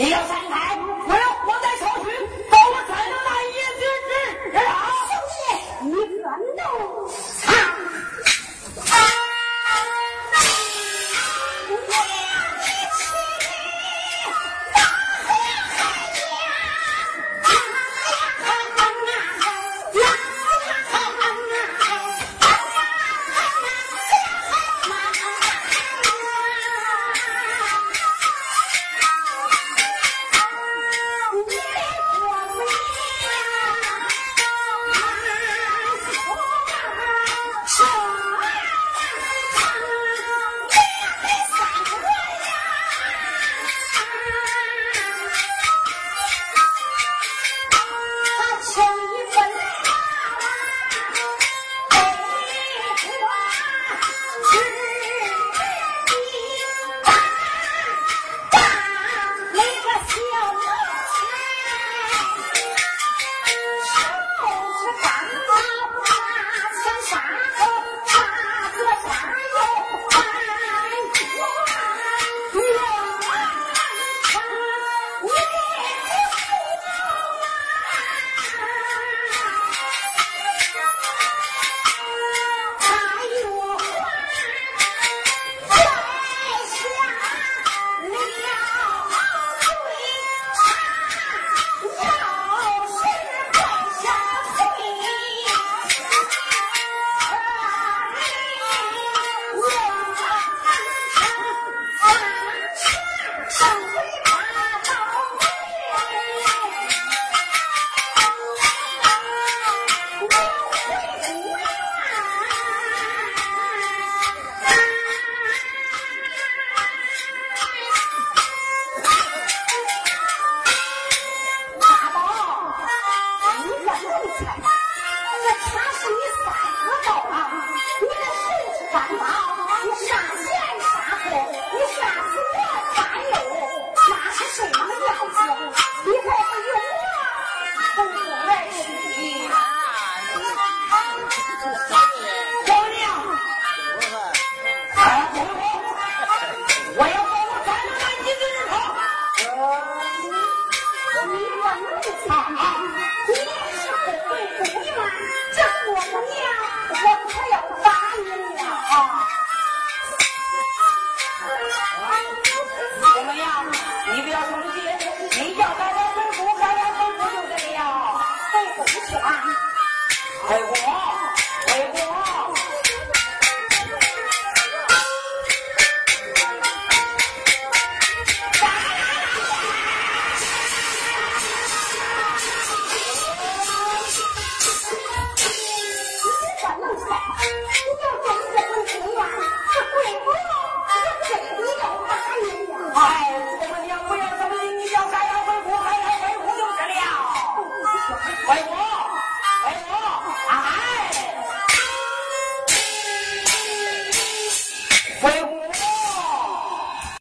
Yes! 伟国伟国。